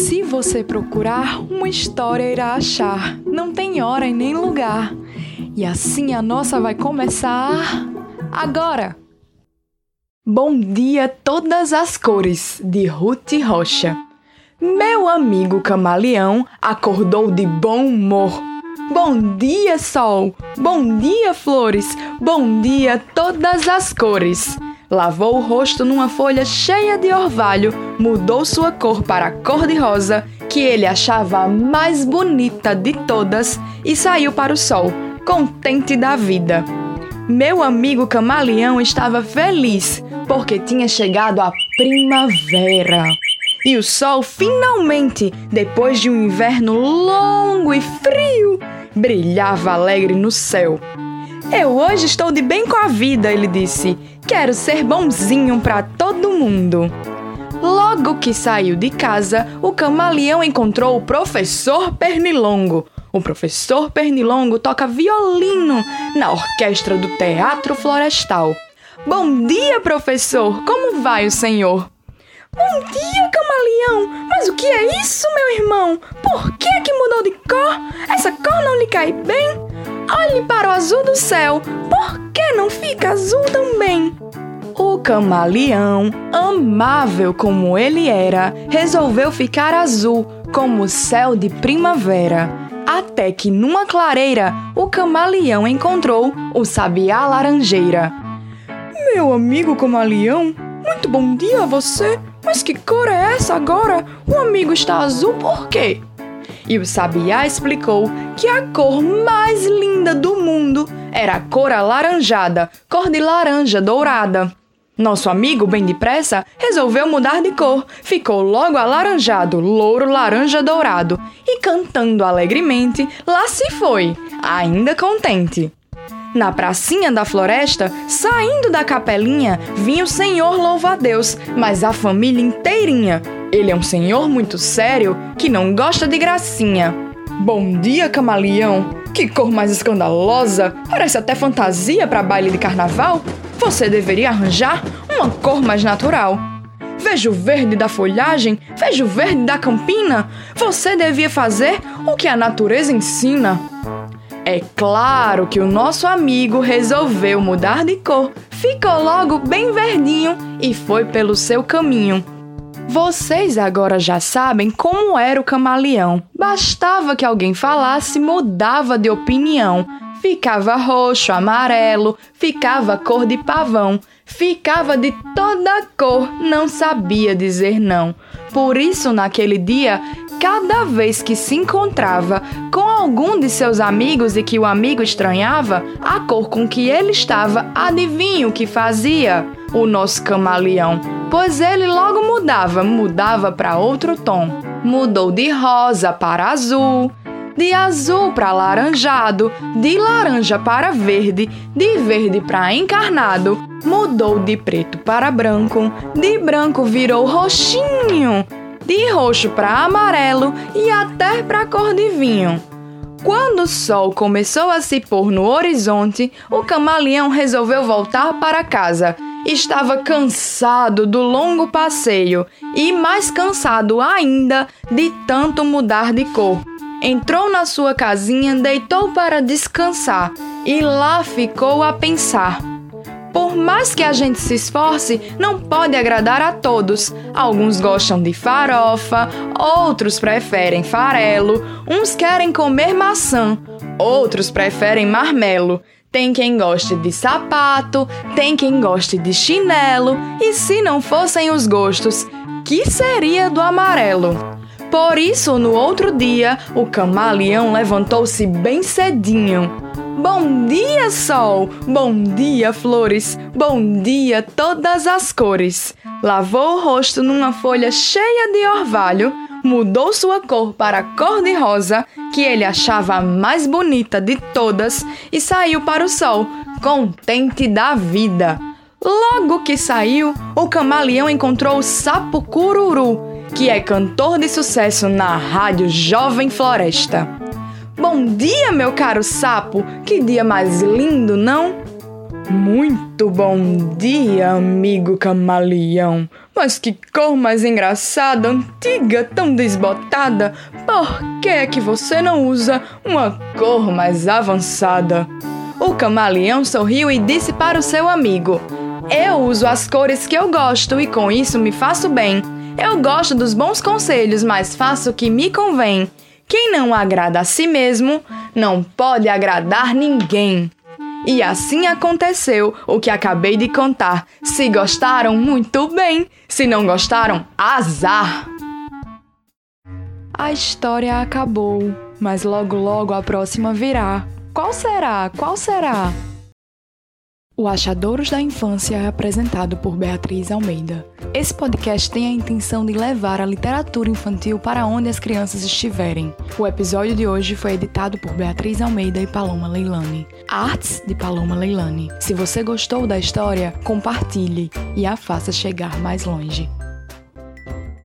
Se você procurar, uma história irá achar. Não tem hora e nem lugar. E assim a nossa vai começar agora. Bom dia, todas as cores, de Ruth Rocha. Meu amigo camaleão acordou de bom humor. Bom dia, sol! Bom dia, flores! Bom dia, todas as cores! Lavou o rosto numa folha cheia de orvalho, mudou sua cor para a cor de rosa, que ele achava a mais bonita de todas, e saiu para o sol, contente da vida. Meu amigo camaleão estava feliz, porque tinha chegado a primavera. E o sol finalmente, depois de um inverno longo e frio, brilhava alegre no céu. Eu hoje estou de bem com a vida, ele disse. Quero ser bonzinho para todo mundo. Logo que saiu de casa, o camaleão encontrou o professor Pernilongo. O professor Pernilongo toca violino na orquestra do Teatro Florestal. Bom dia, professor! Como vai o senhor? Bom dia, camaleão! Mas o que é isso, meu irmão? Por que que mudou de cor? Essa cor não lhe cai bem? Olhe para o azul do céu. Por que não fica azul também? O camaleão, amável como ele era, resolveu ficar azul como o céu de primavera. Até que numa clareira, o camaleão encontrou o sabiá laranjeira. Meu amigo camaleão, muito bom dia a você. Mas que cor é essa agora? O amigo está azul por quê? E o sabiá explicou que a cor mais linda do mundo era a cor alaranjada, cor de laranja dourada. Nosso amigo, bem depressa, resolveu mudar de cor. Ficou logo alaranjado, louro, laranja, dourado. E cantando alegremente, lá se foi, ainda contente. Na pracinha da floresta, saindo da capelinha, vinha o senhor louva-a-Deus, mas a família inteirinha. Ele é um senhor muito sério que não gosta de gracinha. Bom dia, camaleão! Que cor mais escandalosa! Parece até fantasia para baile de carnaval. Você deveria arranjar uma cor mais natural. Veja o verde da folhagem, veja o verde da campina. Você devia fazer o que a natureza ensina. É claro que o nosso amigo resolveu mudar de cor, ficou logo bem verdinho e foi pelo seu caminho. Vocês agora já sabem como era o camaleão. Bastava que alguém falasse, mudava de opinião. Ficava roxo, amarelo, ficava cor de pavão, ficava de toda cor, não sabia dizer não. Por isso, naquele dia, cada vez que se encontrava com algum de seus amigos e que o amigo estranhava, a cor com que ele estava, adivinha o que fazia? O nosso camaleão. Pois ele logo mudava, mudava para outro tom. Mudou de rosa para azul, de azul para laranjado, de laranja para verde, de verde para encarnado, mudou de preto para branco, de branco virou roxinho, de roxo para amarelo e até para cor de vinho. Quando o sol começou a se pôr no horizonte, o camaleão resolveu voltar para casa. Estava cansado do longo passeio e mais cansado ainda de tanto mudar de cor. Entrou na sua casinha, deitou para descansar e lá ficou a pensar. Por mais que a gente se esforce, não pode agradar a todos. Alguns gostam de farofa, outros preferem farelo, uns querem comer maçã, outros preferem marmelo. Tem quem goste de sapato, tem quem goste de chinelo, e se não fossem os gostos, que seria do amarelo? Por isso, no outro dia, o camaleão levantou-se bem cedinho Bom dia, sol! Bom dia, flores! Bom dia, todas as cores! Lavou o rosto numa folha cheia de orvalho, mudou sua cor para cor de rosa, que ele achava a mais bonita de todas, e saiu para o sol, contente da vida. Logo que saiu, o camaleão encontrou o sapo cururu, que é cantor de sucesso na rádio Jovem Floresta. Bom dia, meu caro sapo! Que dia mais lindo, não? Muito bom dia, amigo camaleão. Mas que cor mais engraçada, antiga, tão desbotada. Por que é que você não usa uma cor mais avançada? O camaleão sorriu e disse para o seu amigo: Eu uso as cores que eu gosto e com isso me faço bem. Eu gosto dos bons conselhos, mas faço o que me convém. Quem não agrada a si mesmo, não pode agradar ninguém. E assim aconteceu o que acabei de contar. Se gostaram, muito bem. Se não gostaram, azar. A história acabou, mas logo logo a próxima virá. Qual será? Qual será? O Achadouros da Infância é apresentado por Beatriz Almeida. Esse podcast tem a intenção de levar a literatura infantil para onde as crianças estiverem. O episódio de hoje foi editado por Beatriz Almeida e Paloma Leilani. Artes de Paloma Leilani. Se você gostou da história, compartilhe e a faça chegar mais longe.